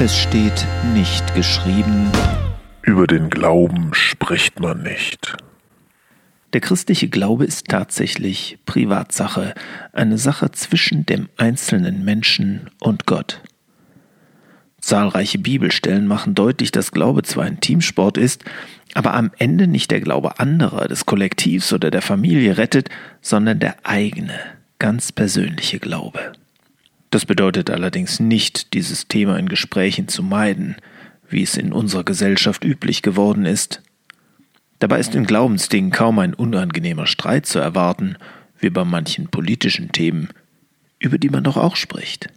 Es steht nicht geschrieben. Über den Glauben spricht man nicht. Der christliche Glaube ist tatsächlich Privatsache, eine Sache zwischen dem einzelnen Menschen und Gott. Zahlreiche Bibelstellen machen deutlich, dass Glaube zwar ein Teamsport ist, aber am Ende nicht der Glaube anderer, des Kollektivs oder der Familie rettet, sondern der eigene, ganz persönliche Glaube. Das bedeutet allerdings nicht, dieses Thema in Gesprächen zu meiden, wie es in unserer Gesellschaft üblich geworden ist. Dabei ist in Glaubensdingen kaum ein unangenehmer Streit zu erwarten, wie bei manchen politischen Themen, über die man doch auch spricht.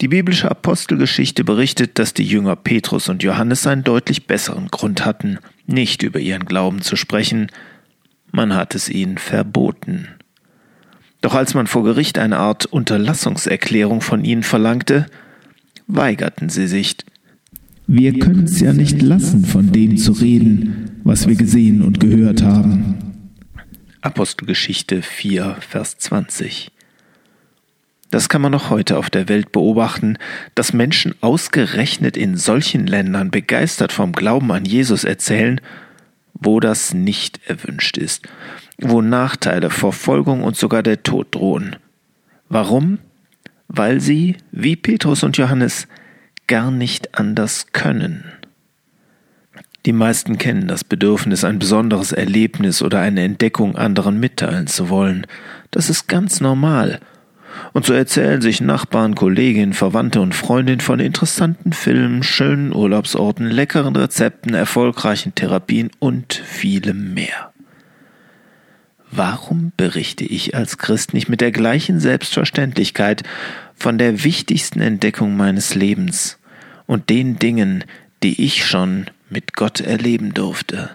Die biblische Apostelgeschichte berichtet, dass die Jünger Petrus und Johannes einen deutlich besseren Grund hatten, nicht über ihren Glauben zu sprechen, man hat es ihnen verboten. Doch als man vor Gericht eine Art Unterlassungserklärung von ihnen verlangte, weigerten sie sich. Wir können es ja nicht lassen, von dem zu reden, was wir gesehen und gehört haben. Apostelgeschichte 4, Vers 20. Das kann man noch heute auf der Welt beobachten, dass Menschen ausgerechnet in solchen Ländern begeistert vom Glauben an Jesus erzählen, wo das nicht erwünscht ist, wo Nachteile, Verfolgung und sogar der Tod drohen. Warum? Weil sie, wie Petrus und Johannes, gar nicht anders können. Die meisten kennen das Bedürfnis, ein besonderes Erlebnis oder eine Entdeckung anderen mitteilen zu wollen. Das ist ganz normal und so erzählen sich Nachbarn, Kolleginnen, Verwandte und Freundinnen von interessanten Filmen, schönen Urlaubsorten, leckeren Rezepten, erfolgreichen Therapien und vielem mehr. Warum berichte ich als Christ nicht mit der gleichen Selbstverständlichkeit von der wichtigsten Entdeckung meines Lebens und den Dingen, die ich schon mit Gott erleben durfte?